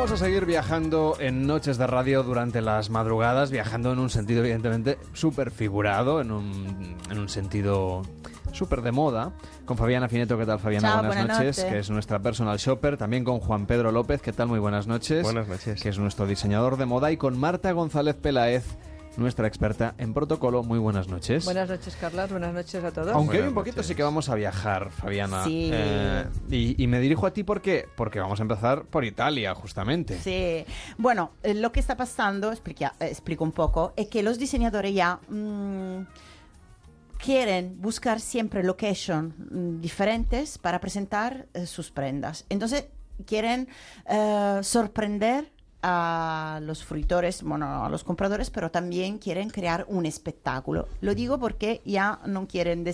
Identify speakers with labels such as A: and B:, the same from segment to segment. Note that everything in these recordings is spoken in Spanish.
A: Vamos a seguir viajando en noches de radio durante las madrugadas, viajando en un sentido evidentemente súper figurado, en un, en un sentido súper de moda, con Fabiana Fineto, ¿qué tal Fabiana?
B: Chao,
A: buenas,
B: buenas
A: noches, que es nuestra personal shopper, también con Juan Pedro López, ¿qué tal? Muy buenas noches.
C: Buenas noches.
A: Que es nuestro diseñador de moda, y con Marta González Peláez, nuestra experta en protocolo, muy buenas noches.
D: Buenas noches, Carlas. Buenas noches a todos.
A: Aunque hoy
C: Buenas
A: un poquito
C: noches.
A: sí que vamos a viajar, Fabiana.
B: Sí.
A: Eh, y, y me dirijo a ti porque, porque vamos a empezar por Italia, justamente.
B: Sí, bueno, eh, lo que está pasando, explica- eh, explico un poco, es que los diseñadores ya mm, quieren buscar siempre location mm, diferentes para presentar eh, sus prendas. Entonces, quieren eh, sorprender a los fruitores, bueno, a los compradores, pero también quieren crear un espectáculo. Lo digo porque ya no quieren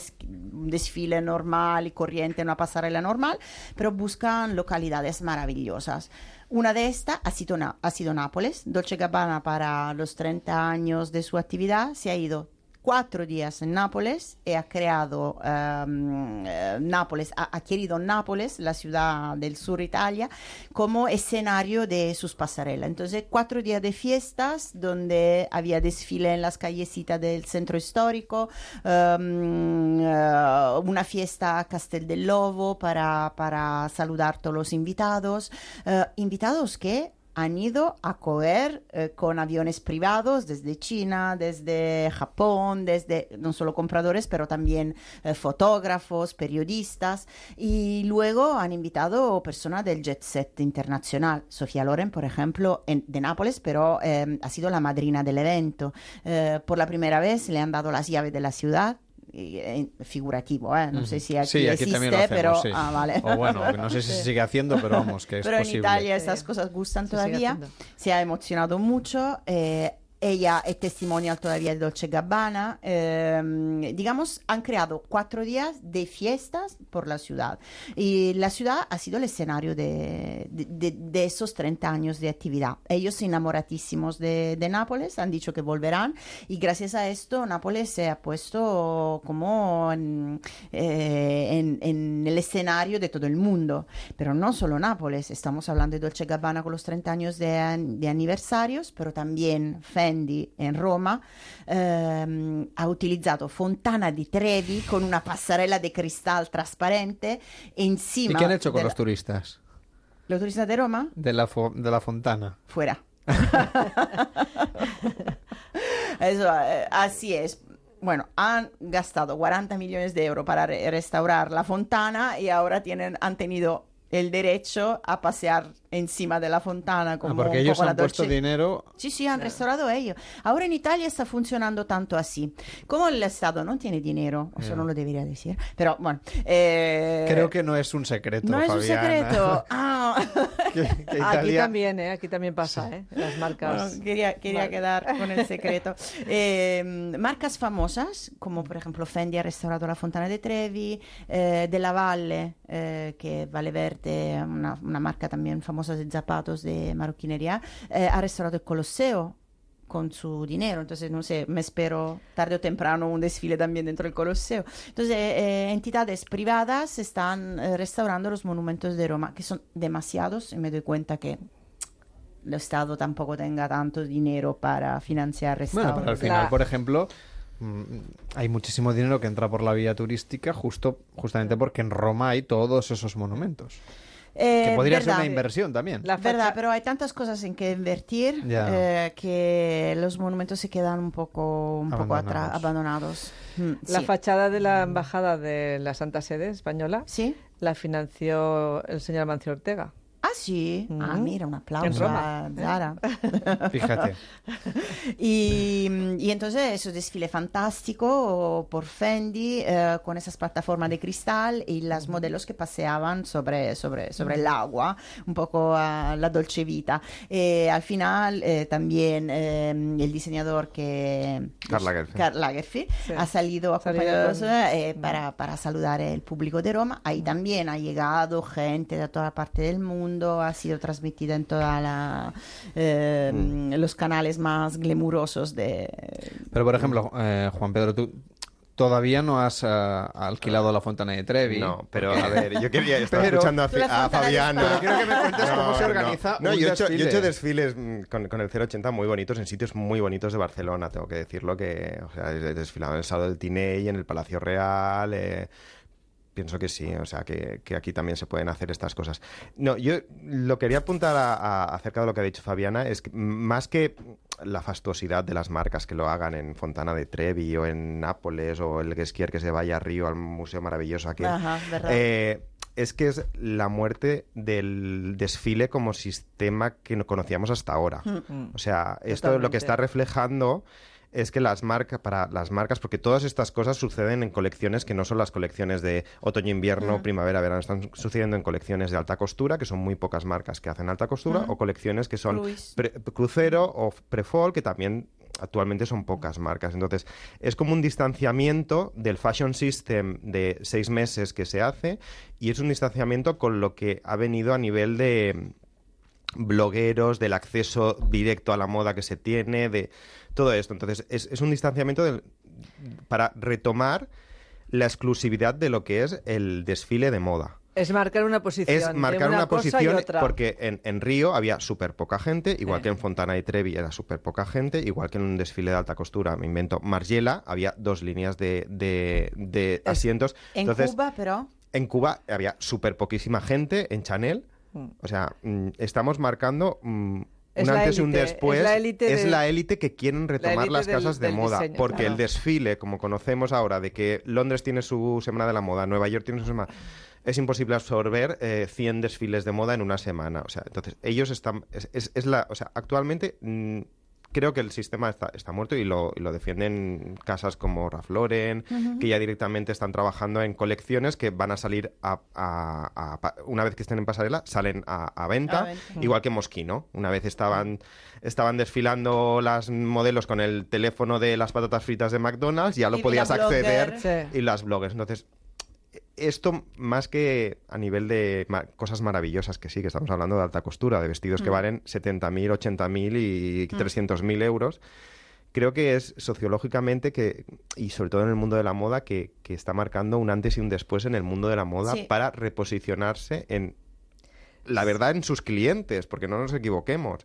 B: un desfile normal y corriente, una pasarela normal, pero buscan localidades maravillosas. Una de estas ha sido, ha sido Nápoles. Dolce Gabbana para los 30 años de su actividad se ha ido cuatro días en Nápoles y ha creado eh, Nápoles, ha adquirido Nápoles, la ciudad del sur Italia, como escenario de sus pasarelas. Entonces, cuatro días de fiestas donde había desfile en las callecitas del centro histórico, ehm, eh, una fiesta a Castel del Lobo para, para saludar a todos los invitados, eh, invitados que han ido a coger eh, con aviones privados desde China, desde Japón, desde no solo compradores, pero también eh, fotógrafos, periodistas y luego han invitado personas del jet set internacional. Sofía Loren, por ejemplo, en- de Nápoles, pero eh, ha sido la madrina del evento. Eh, por la primera vez le han dado las llaves de la ciudad. Eh, figurativo, ¿eh? no sé si aquí,
A: sí, aquí
B: existe,
A: también lo hacemos,
B: pero
A: sí.
B: ah, vale.
A: O bueno, no sé si se sigue haciendo, pero vamos, que es
B: Pero en
A: posible.
B: Italia
D: Sí.
B: esas cosas gustan
D: Se
B: todavía. Se ha emocionado mucho. eh, ella es testimonial todavía de Dolce Gabbana. eh, digamos, han creado cuatro días de fiestas por la ciudad. Y la ciudad ha sido el escenario de, esos 30 años de actividad. Ellos enamoratísimos de, Nápoles han dicho que volverán. Y gracias a esto, Nápoles se ha puesto como en, eh, en- el escenario de todo el mundo. Pero no solo Nápoles, estamos hablando de Dolce Gabbana con los 30 años de aniversarios, pero también Fendi en Roma ehm, ha utilizzato Fontana di Trevi con una pasarela de cristal transparente
A: ¿Y
B: encima.
A: qué han hecho con los turistas?
B: ¿Los turistas de Roma?
A: De la, fo- de la fontana.
B: Fuera. Eso, así es. Bueno, han gastado 40 millones de euros para re- restaurar la fontana y ahora tienen, han tenido el derecho a pasear encima de la fontana
A: Ah,
B: como
A: porque
B: un
A: ellos
B: poco la
A: han puesto
B: Dolce-
A: dinero.
B: Sí, sí, han restaurado ellos. Ahora en Italia está funcionando tanto así. Como el Estado no tiene dinero, eso no lo debería decir, pero bueno. eh,
A: Creo que no es un secreto,
B: no es un
A: Fabiana.
B: secreto. Ah.
A: que, que
D: Aquí
A: Italia-
D: también, ¿eh? Aquí también pasa, ¿eh? Las marcas.
B: Bueno, quería quería
D: Vale.
B: quedar con el secreto. Eh, marcas famosas, como por ejemplo Fendi ha restaurato la Fontana de Trevi, eh, De La Valle, eh, que Valle Verde, una, una marca también famosa de zapatos de marroquinería, eh, ha restaurato el Colosseo con su dinero, entonces no sé, me espero tarde o temprano un desfile también dentro del Colosseo. Entonces, eh, entidades privadas están eh, restaurando los monumentos de Roma, que son demasiados, y me doy cuenta que el Estado tampoco tenga tanto dinero para financiar
A: Bueno,
B: restauros.
A: pero al final,
D: La-
A: por ejemplo, hay muchísimo dinero que entra por la vía turística justo justamente porque en Roma hay todos esos monumentos.
B: Eh,
A: que podría ser una inversión también.
D: La
B: Verdad, pero hay tantas cosas en que invertir eh, que los monumentos se quedan un poco, un poco atra-
A: Abandonados.
B: abandonados. Mm,
D: La
B: sí.
D: fachada de la embajada de la Santa Sede española
B: ¿Sí?
D: la financió el señor Amancio Ortega.
B: Ah, sí. Ah,
D: Mm.
B: mira, un aplauso
D: En Roma,
B: a. Zara.
A: Fíjate.
B: y, y entonces eso desfile fantástico por Fendi eh, con esas plataformas de cristal y las modelos que paseaban sobre, sobre, sobre el agua, un poco a la dolce vita. Eh, al final eh, también eh, el diseñador que...
C: Karl Lagerfeld.
B: Karl Lagerfeld
D: Sí.
B: ha salido acompañado
D: con-
B: eh, para, para saludar el público de Roma. Ahí también ha llegado gente de toda parte del mundo, ha sido transmitida en eh,
C: Mm.
B: los canales más glamurosos de
A: Pero, por ejemplo, eh, Juan Pedro, tú Todavía no has eh, alquilado la Fontana de Trevi.
C: No, pero a ver, yo quería estar escuchando a, a Fabiana.
A: Quiero que me cuentes cómo se organiza
C: No,
A: un
C: yo, he hecho, yo he
A: desfile.
C: hecho desfiles mm, con, con el 080 muy bonitos en sitios muy bonitos de Barcelona, tengo que decirlo que, o sea, he desfilado en el Salón del Tiney, en el Palacio Real, eh, pienso que sí, o sea, que, que aquí también se pueden hacer estas cosas. No, yo lo quería apuntar a- a- acerca de lo que ha dicho Fabiana, es que más que la fastuosidad de las marcas que lo hagan en Fontana de Trevi o en Nápoles o el Guesquier que se vaya a Río al Museo Maravilloso aquí.
B: Ajá.
C: Eh, es que es la muerte del desfile como sistema que no conocíamos hasta ahora.
B: Mm.
C: O sea, esto lo
D: Totalmente.
C: que está reflejando es que las marcas, para las marcas, porque todas estas cosas suceden en colecciones que no son las colecciones de otoño, invierno, primavera, verano, están sucediendo en colecciones de alta costura, que son muy pocas marcas que hacen alta costura, o colecciones que son pre- crucero o prefall, que también actualmente son pocas marcas. Entonces, es como un distanciamiento del fashion system de seis meses que se hace y es un distanciamiento con lo que ha venido a nivel de blogueros, del acceso directo a la moda que se tiene, de todo esto. Entonces, es, es un distanciamiento del- para retomar la exclusividad de lo que es el desfile de moda.
D: Es marcar una posición.
C: Es marcar una, posición porque en, en Río había súper poca gente, igual
D: Eh.
C: que en Fontana y Trevi era súper poca gente, igual que en un desfile de alta costura, me invento, Margiela, había dos líneas de, de- de
D: Es-
C: asientos.
B: En
C: Entonces,
B: Cuba, pero...
C: en Cuba había súper poquísima gente en Chanel.
D: Mm.
C: O sea, mm, estamos marcando mm,
D: Es
C: un antes y un después.
D: es la élite
C: que quieren retomar las
D: del-
C: casas de
D: del
C: moda.
D: diseño,
C: porque
D: claro.
C: el desfile, como conocemos ahora, de que Londres tiene su semana de la moda, Nueva York tiene su semana. Es imposible absorber eh, 100 desfiles de moda en una semana. O sea, entonces, ellos están. Es, es- es la. O sea, actualmente. Creo que el sistema está, está muerto y lo, y lo defienden casas como Ralph Lauren, que ya directamente están trabajando en colecciones que van a salir a, a- a pa- una vez que estén en pasarela, salen a, a venta,
B: A venta.
C: igual que Moschino. Una vez estaban, estaban desfilando las modelos con el teléfono de las patatas fritas de McDonald's, ya lo
B: Y
C: podías acceder
B: blogger.
C: Y las bloggers. Entonces, esto más que a nivel de ma- cosas maravillosas, que sí, que estamos hablando de alta costura, de vestidos que valen 70.000, 80.000 y 300.000 euros, creo que es sociológicamente que, y sobre todo en el mundo de la moda, que, que está marcando un antes y un después en el mundo de la moda
B: Sí.
C: para reposicionarse en la verdad en sus clientes, porque no nos equivoquemos.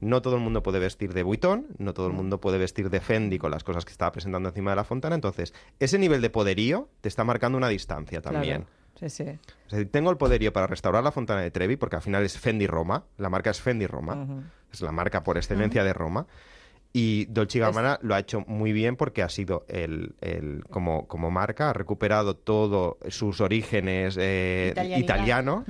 C: No todo el mundo puede vestir de Vuitton, no todo el mundo puede vestir de Fendi con las cosas que estaba presentando encima de la fontana. Entonces, ese nivel de poderío te está marcando una distancia también.
D: Claro. Sí, sí.
C: O sea, tengo el poderío para restaurar la fontana de Trevi, porque al final es Fendi Roma, la marca es Fendi Roma, es la marca por excelencia de Roma. Y Dolce Gabbana lo ha hecho muy bien porque ha sido el, el- como, como marca, ha recuperado todos sus orígenes eh, italianos,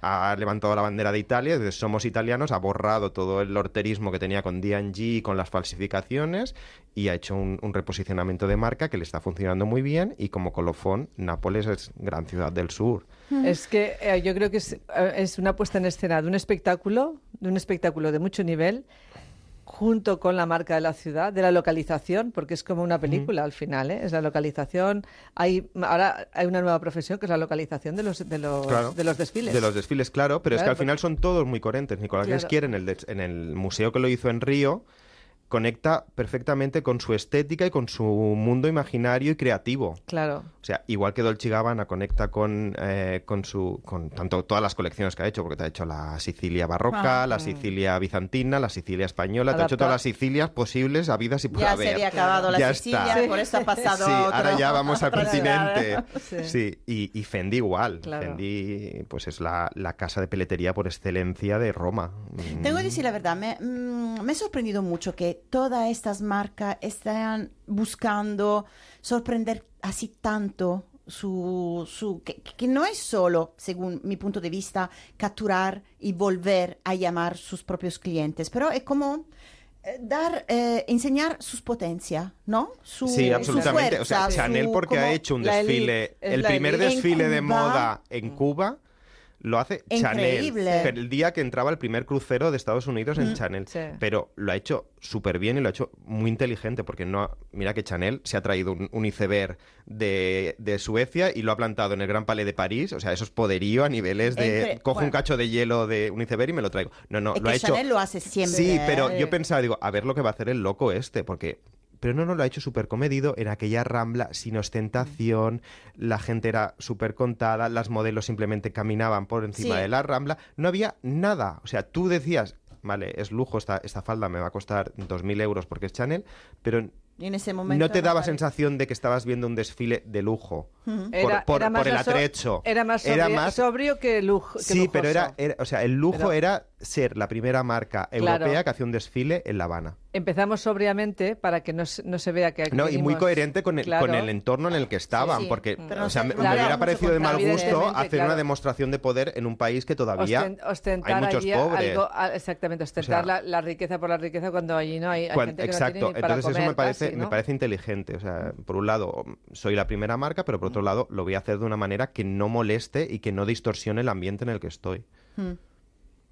C: ha levantado la bandera de Italia, de somos italianos, ha borrado todo el horterismo que tenía con D&G y con las falsificaciones y ha hecho un, un reposicionamiento de marca que le está funcionando muy bien y como colofón, Nápoles es gran ciudad del sur.
D: Es que eh, yo creo que es, eh, es una puesta en escena de un espectáculo, de un espectáculo de mucho nivel, junto con la marca de la ciudad, de la localización, porque es como una película al final, ¿eh? es la localización. Hay, ahora hay una nueva profesión que es la localización de los, de los,
C: Claro.
D: de los desfiles.
C: De los desfiles, claro, pero es que al final son todos muy coherentes. Nicolás
D: Claro.
C: En el, en el museo que lo hizo en Río conecta perfectamente con su estética y con su mundo imaginario y creativo.
D: Claro.
C: O sea, igual que Dolce Gabbana conecta con, eh, con su con tanto todas las colecciones que ha hecho, porque te ha hecho la Sicilia barroca,
B: Ah.
C: la Sicilia bizantina, la Sicilia española, te ha hecho todas las Sicilias posibles, habidas y por
B: Ya
C: haber.
B: se había acabado la
C: Ya
B: Sicilia,
C: está.
B: por eso ha pasado
C: Sí,
B: otro-
C: ahora ya vamos al continente.
D: Sí.
C: Sí, y, y Fendi igual.
D: Claro.
C: Fendi pues es la, la casa de peletería por excelencia de Roma. Mm.
B: Tengo que decir la verdad, me, mm, me ha sorprendido mucho que todas estas marcas estén buscando sorprender así tanto su, su que, que no es solo, según mi punto de vista, capturar y volver a llamar sus propios clientes, pero es como eh, dar, eh, enseñar sus potencias, ¿no? Su,
C: Sí,
B: su
C: absolutamente. o sea, Chanel porque ha hecho un desfile, el primer desfile de moda en Cuba lo hace
B: Increíble.
C: Chanel. El día que entraba el primer crucero de Estados Unidos en Chanel.
D: Sí.
C: Pero lo ha hecho súper bien y lo ha hecho muy inteligente porque no, mira que Chanel se ha traído un, un iceberg de, de Suecia y lo ha plantado en el Gran Palais de París. O sea, eso es poderío a niveles de...
B: Entre-
C: cojo un cacho de hielo de un iceberg y me lo traigo. No, no,
B: Es
C: lo ha
B: que
C: hecho...
B: Chanel lo hace siempre.
C: Sí, pero yo pensaba, digo, a ver lo que va a hacer el loco este, porque Pero no, no, lo ha hecho súper comedido en aquella rambla, sin ostentación, la gente era súper contada, las modelos simplemente caminaban por encima
B: Sí.
C: de la rambla, no había nada. O sea, tú decías, vale, es lujo, esta, esta falda me va a costar 2.000 euros porque es Chanel, pero
B: en ese momento
C: no te daba sensación de que estabas viendo un desfile de lujo.
D: Era,
C: por,
D: era
C: por el atrecho.
D: Era más sobrio,
C: Era más-
D: sobrio que, lujo, que
C: Sí, pero era, o sea, el lujo
D: Pero-
C: era ser la primera marca
D: Claro.
C: europea que hacía un desfile en La Habana.
D: Empezamos sobriamente para que no, se- no se vea que aquí
C: No, y muy coherente con el,
D: Claro.
C: con el entorno en el que estaban,
B: Sí,
C: porque
B: pero
C: o sea,
B: no
C: me, hubiera parecido de mal gusto hacer
D: claro.
C: una demostración de poder en un país que todavía
D: ostentar
C: hay muchos pobres.
D: algo- exactamente, ostentar
C: O sea,
D: la, la riqueza por la riqueza cuando allí no hay, gente que
C: exacto,
D: no tiene ni para
C: entonces eso me parece, me parece inteligente. O sea, por un lado, soy la primera marca, pero por otro lado, lo voy a hacer de una manera que no moleste y que no distorsione el ambiente en el que estoy.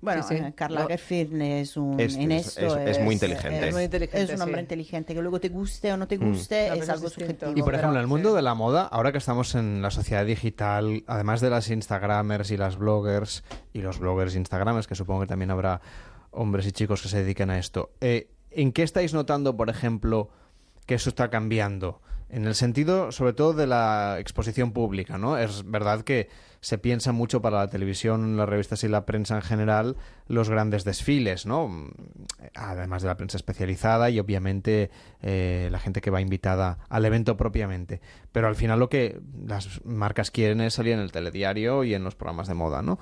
B: Bueno,
D: Sí, sí.
B: eh, Carla es un
C: Es-
B: en
C: es-
B: eso
C: es- es muy inteligente.
D: Es muy inteligente,
B: es un hombre
D: sí.
B: inteligente que luego te guste o no te
C: Mm.
B: guste es algo subjetivo.
A: Y por
B: pero-
A: ejemplo, en el mundo de la moda, ahora que estamos en la sociedad digital, además de las Instagramers y las bloggers, y los bloggers e Instagramers, que supongo que también habrá hombres y chicos que se dedican a esto, eh, ¿en qué estáis notando, por ejemplo, que eso está cambiando? En el sentido, sobre todo, de la exposición pública, ¿no? Es verdad que se piensa mucho para la televisión, las revistas y la prensa en general los grandes desfiles, ¿no? Además de la prensa especializada y obviamente eh, la gente que va invitada al evento propiamente. Pero al final lo que las marcas quieren es salir en el telediario y en los programas de moda, ¿no?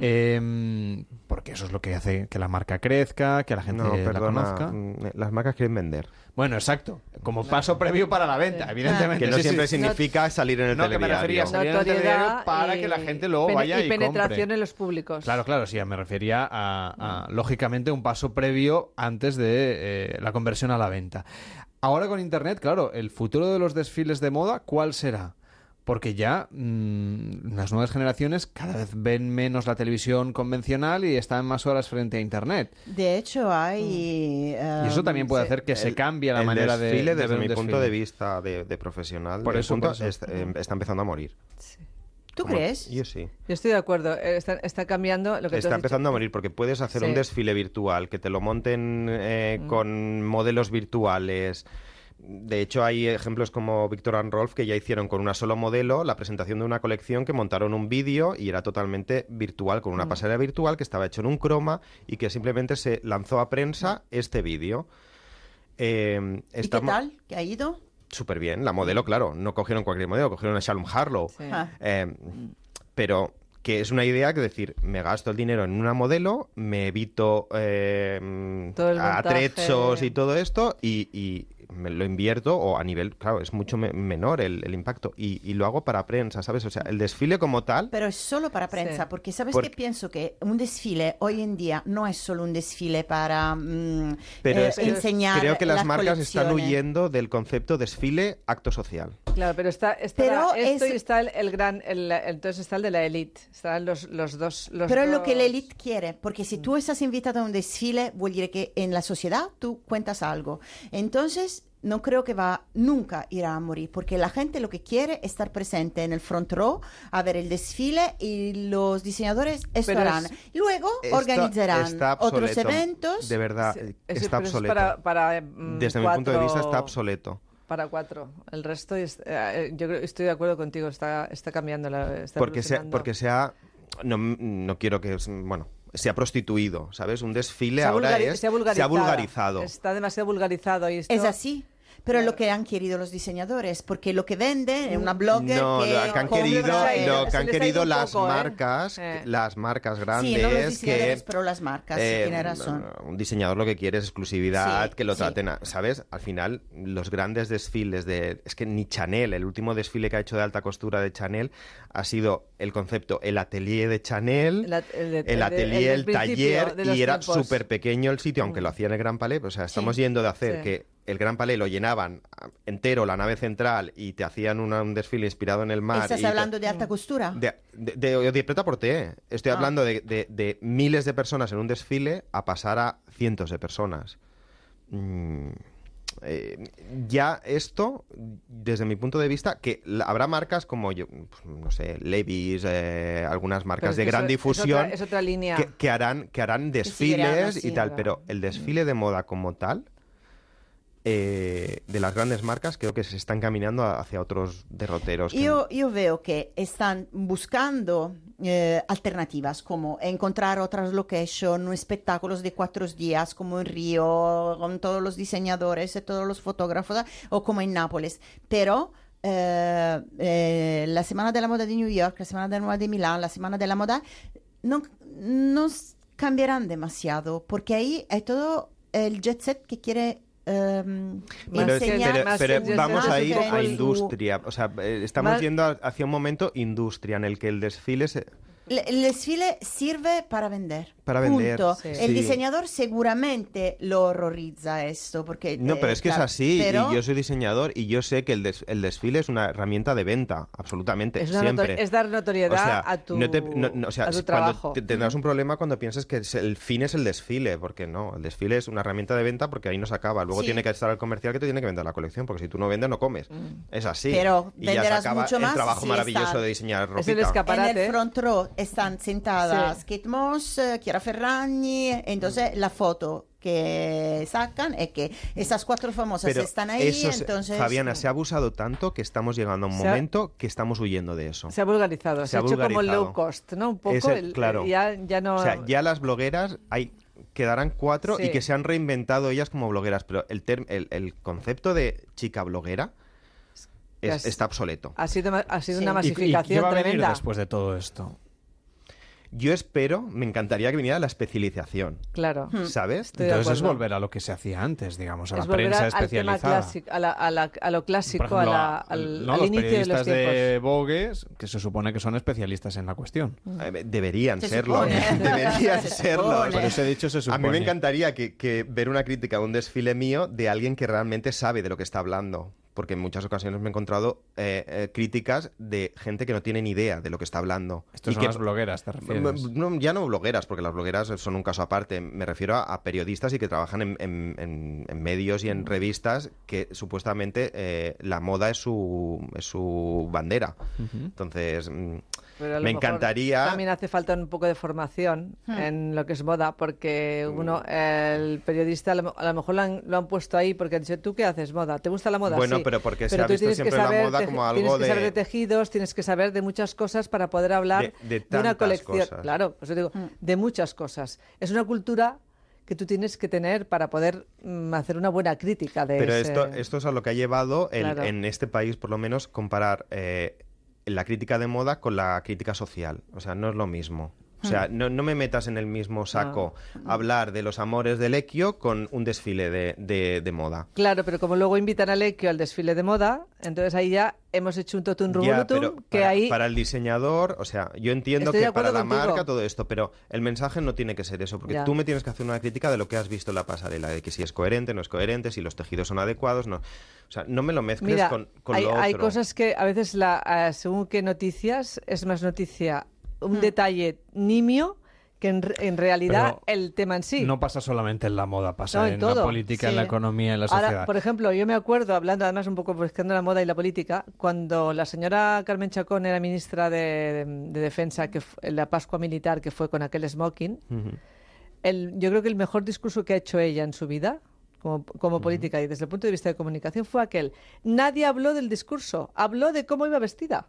A: Em, porque eso es lo que hace que la marca crezca, que la gente
C: No,
A: la conozca.
C: mm, las marcas quieren vender.
A: Bueno, exacto. Como paso previo para la venta, evidentemente.
C: Que no
A: Sí, sí.
C: siempre significa salir en el
A: No, que me refería a salir en el
D: Notoriedad
A: telediario para
D: y-
A: que la gente luego vaya y,
D: y penetración
A: compre.
D: en los públicos.
A: Claro, claro, sí, me refería a, a, lógicamente, un paso previo antes de eh, la conversión a la venta. Ahora con Internet, claro, el futuro de los desfiles de moda, ¿cuál será? Porque ya mm, las nuevas generaciones cada vez ven menos la televisión convencional y están más horas frente a Internet.
B: De hecho, hay...
A: Y eso
B: em,
A: también puede hacer que se cambie la
C: el
A: manera de,
C: desfile,
A: de
C: desde
A: ver
C: mi
A: un
C: punto de vista de, de profesional,
A: Por eso,
C: punto
A: por eso.
C: Está, eh, está empezando a morir.
B: ¿Tú
C: Como-
B: crees?
C: Yo sí.
D: Yo estoy de acuerdo. eh, Está, está cambiando lo que tú
C: Está
D: has
C: empezando a morir porque puedes hacer
D: Sí.
C: un desfile virtual, que te lo monten eh,
A: Mm.
C: con modelos virtuales. De hecho, hay ejemplos como Victor and Rolf que ya hicieron con una solo modelo la presentación de una colección que montaron un vídeo y era totalmente virtual, con
A: Mm.
C: una pasarela virtual que estaba hecho en un croma y que simplemente se lanzó a prensa este vídeo. Eh,
B: ¿Y qué tal? ¿Qué ha ido?
C: Súper bien. La modelo, claro, no cogieron cualquier modelo, cogieron a Shalom Harlow.
D: Sí.
B: Ah.
C: Eh, pero que es una idea que decir, me gasto el dinero en una modelo, me evito eh,
D: montaje.
C: atrechos y todo esto y, y me lo invierto o a nivel, claro, es mucho me- menor el, el impacto y, y lo hago para prensa, ¿sabes? O sea, el desfile como tal,
B: Pero es solo para prensa,
D: Sí.
B: porque sabes
C: Porque-
B: que pienso que un desfile hoy en día no es solo un desfile para mm,
C: pero
B: eh,
C: es que
B: enseñar
C: creo que las marcas están huyendo del concepto desfile acto social.
D: Claro, pero está, está
B: Pero
D: esto
B: es-
D: y está el, el gran, el- entonces está el de la elite, están los, los dos, los
B: Pero es lo que la
D: dos-
B: élite quiere, porque si tú estás invitado a un desfile, vuol dire que en la sociedad tú cuentas algo. Entonces, no creo que va nunca irá a morir, porque la gente lo que quiere es estar presente en el front row, a ver el desfile y los diseñadores estarán.
D: es-
B: Luego
C: Está-
B: organizarán
C: está
B: otros
C: obsoleto.
B: eventos.
C: De verdad,
D: Sí, es-
C: está
D: eso es
C: obsoleto.
D: para, para, mm,
C: Desde mi punto de vista
D: cuatro-
C: está obsoleto.
D: Para cuatro. El resto, es- eh, yo creo- estoy de acuerdo contigo, está, está cambiando. La, está
C: porque se,
D: evolucionando.
C: porque se ha no, no quiero que bueno se ha prostituido sabes un desfile
D: Se ha
C: ahora es
D: se ha vulgarizado.
C: vulgarizado
D: Está demasiado vulgarizado. Y esto,
B: Es así. Pero lo que han querido los diseñadores, porque lo que venden es una blogger
C: no
B: que,
C: lo que han querido lo que
D: se
C: han querido
D: ido un
C: las
D: poco, ¿eh?
C: marcas
D: Eh.
C: las marcas grandes
B: Sí, no los diseñadores,
C: que
B: pero las marcas,
C: eh,
B: tiene razón.
C: un diseñador lo que quiere es exclusividad
B: Sí,
C: que lo
B: sí.
C: traten a- sabes al final los grandes desfiles de es que ni Chanel el último desfile que ha hecho de alta costura de Chanel ha sido el concepto el atelier de Chanel
D: El de-
C: atelier,
D: el
C: el, taller y era.
D: Mm.
C: súper pequeño el sitio, aunque lo hacía en el Gran Palais. O sea, estamos
B: Sí.
C: yendo de hacer
D: Sí.
C: que el Gran Palais lo llenaban ah, entero, la nave central, y te hacían una- un desfile inspirado en el mar.
B: ¿Estás
C: y te-
B: hablando de alta costura?
C: de, de, de, de preta por té. Estoy
B: Ah.
C: hablando de, de- de miles de personas en un desfile a pasar a cientos de personas. Mm, eh, ya esto, desde mi punto de vista, que la- habrá marcas como yo, pues, no sé, Levi's, eh, algunas marcas de gran
D: eso- es
C: difusión
D: otra- Es otra, línea.
C: que, que harán que harán desfiles
B: así,
C: y tal,
D: ¿verdad?
C: pero el desfile de moda como tal eh, de las grandes marcas creo que se están caminando hacia otros derroteros. que-
B: io veo che están buscando eh, alternativas como encontrar otras locations, espectáculos de cuatro días como en Río, con todos los diseñadores y todos los fotógrafos, o como en Nápoles. Pero eh, eh, la Semana de la Moda de New York, la Semana de la Moda de Milán, la Semana de la Moda, no, no cambiarán demasiado, porque ahí hay todo el jet set que quiere... em,
C: Pero,
D: más
C: vamos a ir a industria. O sea, eh, estamos
D: Más-
C: yendo hacia un momento industria en el que el desfile se...
B: El desfile sirve para vender.
C: Para vender,
B: punto.
D: sí.
B: El
C: Sí.
B: diseñador seguramente lo horroriza esto. Porque,
C: No,
B: eh,
C: pero es que es así.
B: pero-
C: Y yo soy diseñador y yo sé que el, des- el desfile es una herramienta de venta, absolutamente.
D: Es, una
C: siempre.
D: notori- es dar notoriedad
C: O sea,
D: a tu,
C: no te- no- no, o sea,
D: a tu trabajo.
C: te- tendrás un problema cuando pienses que el fin es el desfile, porque no, el desfile es una herramienta de venta porque ahí no se acaba. Luego
B: Sí.
C: tiene que estar el comercial que te tiene que vender la colección, porque si tú no vendes, no comes. Es así.
B: Pero
C: y ya se
B: venderás
C: acaba
B: mucho
C: el
B: más
C: trabajo
B: si
C: maravilloso
B: está-
C: de diseñar
D: Es el
C: ropita.
D: escape-
B: En el front row están sentadas
D: Sí.
B: Kate Moss, eh, Chiara Ferragni, entonces la foto que sacan es que esas cuatro famosas
C: Pero
B: están ahí,
C: eso se-
B: entonces...
C: Fabiana, se ha abusado tanto que estamos llegando a un
D: Se ha-
C: momento que estamos huyendo de eso.
D: Se ha vulgarizado, se,
C: Se ha
D: ha hecho como el
C: vulgarizado.
D: low cost, ¿no? Un poco,
C: el-
D: el-
C: claro.
D: ya, ya no...
C: O sea, ya las blogueras hay quedarán cuatro y que se han reinventado ellas como blogueras, pero el, term- el, el concepto de chica bloguera es- está obsoleto.
D: Ha sido, ma- ha sido
B: Sí.
D: una
A: ¿Y- ¿Y,
D: masificación
A: qué va a venir
D: tremenda.
A: después de todo esto?
C: Yo espero, me encantaría que viniera la especialización,
D: Claro.
C: ¿sabes?
D: Estoy de
A: Entonces es volver a lo que se hacía antes, digamos, a
D: Es
A: la prensa
D: al tema
A: especializada.
D: clásico, a, la- a la- a lo clásico,
A: ejemplo,
D: a la- al,
A: no,
D: al
A: los
D: inicio de los
A: periodistas
D: tiempos.
A: de Vogue, que se supone que son especialistas en la cuestión.
C: Eh, Deberían
B: Se
C: serlo.
B: supone.
C: Deberían
B: Se
C: serlo.
B: supone.
A: Por eso he dicho se
C: A mí me encantaría que, que ver una crítica de un desfile mío de alguien que realmente sabe de lo que está hablando. Porque en muchas ocasiones me he encontrado eh, eh, críticas de gente que no tiene ni idea de lo que está hablando.
A: Estos
C: Y
A: son
C: que-
A: las blogueras, ¿te refieres?
C: No, ya no blogueras, porque las blogueras son un caso aparte. Me refiero a, a periodistas y que trabajan en, en- en- en medios y en
A: Mm.
C: revistas que supuestamente eh, la moda es su, es su bandera. Entonces, mm,
D: Pero a lo
C: me
D: mejor
C: encantaría...
D: También hace falta un poco de formación en lo que es moda, porque uno, el periodista, a lo, a lo mejor lo han, lo han puesto ahí porque han dicho, ¿tú qué haces moda? ¿Te gusta la moda?
C: Bueno,
D: Sí.
C: pero porque se
D: Pero
C: ha
D: tú
C: visto
D: tienes que
C: siempre la
D: saber
C: moda como algo
D: Tienes que saber
C: de-
D: de tejidos, tienes que saber de muchas cosas para poder hablar
C: De- de
D: una
C: tantas
D: colección.
C: cosas.
D: Claro, pues yo digo, de muchas cosas. Es una cultura que tú tienes que tener para poder mm, hacer una buena crítica de
C: Pero
D: ese-
C: esto, esto es a lo que ha llevado el-
D: Claro.
C: en este país, por lo menos, comparar eh, la crítica de moda con la crítica social. O sea, no es lo mismo. O sea, no, no me metas en el mismo saco hablar de los amores del Equio con un desfile de, de- de moda.
D: Claro, pero como luego invitan al Equio al desfile de moda, entonces ahí ya hemos hecho un totum revolutum que
C: para,
D: ahí...
C: para el diseñador, o sea, yo entiendo
D: Estoy de
C: que para la
D: contigo.
C: marca todo esto, pero el mensaje no tiene que ser eso, porque
D: Ya.
C: tú me tienes que hacer una crítica de lo que has visto en la pasarela, de que si es coherente, no es coherente, si los tejidos son adecuados, no. O sea, no me lo mezcles
D: Mira,
C: con, con
D: hay,
C: lo otro.
D: hay cosas que a veces, la, eh, según qué noticias, es más noticia
B: Hmm.
D: un detalle nimio que en, re- en realidad
A: Pero
D: el tema en sí.
A: No pasa solamente en la moda, pasa
D: No, en
A: en,
D: todo.
A: la política, en la economía, en la sociedad.
D: Ahora, por ejemplo, yo me acuerdo, hablando además un poco buscando la moda y la política, cuando la señora Carmen Chacón era ministra de, de Defensa, que en la Pascua Militar, que fue con aquel smoking, el, yo creo que el mejor discurso que ha hecho ella en su vida, como, como política y desde el punto de vista de comunicación, fue aquel. Nadie habló del discurso, habló de cómo iba vestida.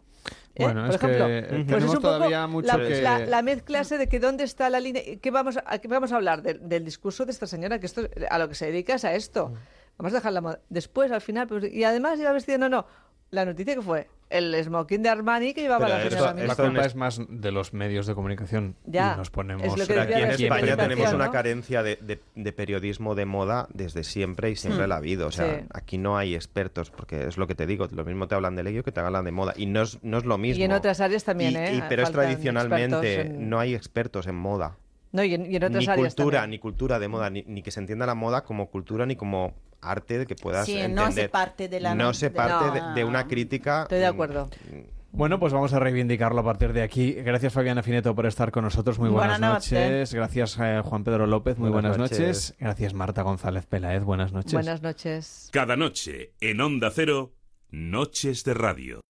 D: ¿Eh?
A: Bueno,
D: Por
A: es
D: ejemplo,
A: que, eh,
D: pues es un poco
A: mucho
D: la,
A: que-
D: la- la mezcla de que dónde está la línea, que vamos a, que vamos a hablar del, del discurso de esta señora, que esto a lo que se dedica es a esto. Vamos a dejarla después al final, pues, y además iba vestida, no, no. La noticia que fue el smoking de Armani que llevaba
C: Pero
D: la
C: esto-
D: señora
A: la culpa
C: es-
A: es más de los medios de comunicación
D: Ya,
A: y nos ponemos
D: es lo que
C: aquí en España tenemos una carencia de, de- de periodismo de moda desde siempre y siempre la ha habido. O sea,
D: Sí.
C: aquí no hay expertos, porque es lo que te digo, lo mismo te hablan de ello que te hablan de moda. Y no es, no es lo mismo.
D: Y en otras áreas también,
C: Y-
D: ¿eh?
C: y- pero es tradicionalmente,
D: en-
C: no hay expertos en moda.
D: No, y en, y en otras
C: Ni
D: áreas
C: cultura,
D: también.
C: ni cultura de moda, ni, ni que se entienda la moda como cultura, ni como arte que puedas
B: Sí,
C: entender.
B: no se parte de la-
C: No se parte de, de una crítica.
D: Estoy de
C: mm,
D: acuerdo.
A: Bueno, pues vamos a reivindicarlo a partir de aquí. Gracias Fabiana Fineto por estar con nosotros. Muy buenas,
B: Buenas noches.
A: noches. Gracias eh, Juan Pedro López. Muy buenas,
C: Buenas
A: noches.
C: noches.
A: Gracias Marta González Peláez. Buenas noches.
D: Buenas noches.
E: Cada noche en Onda Cero, Noches de Radio.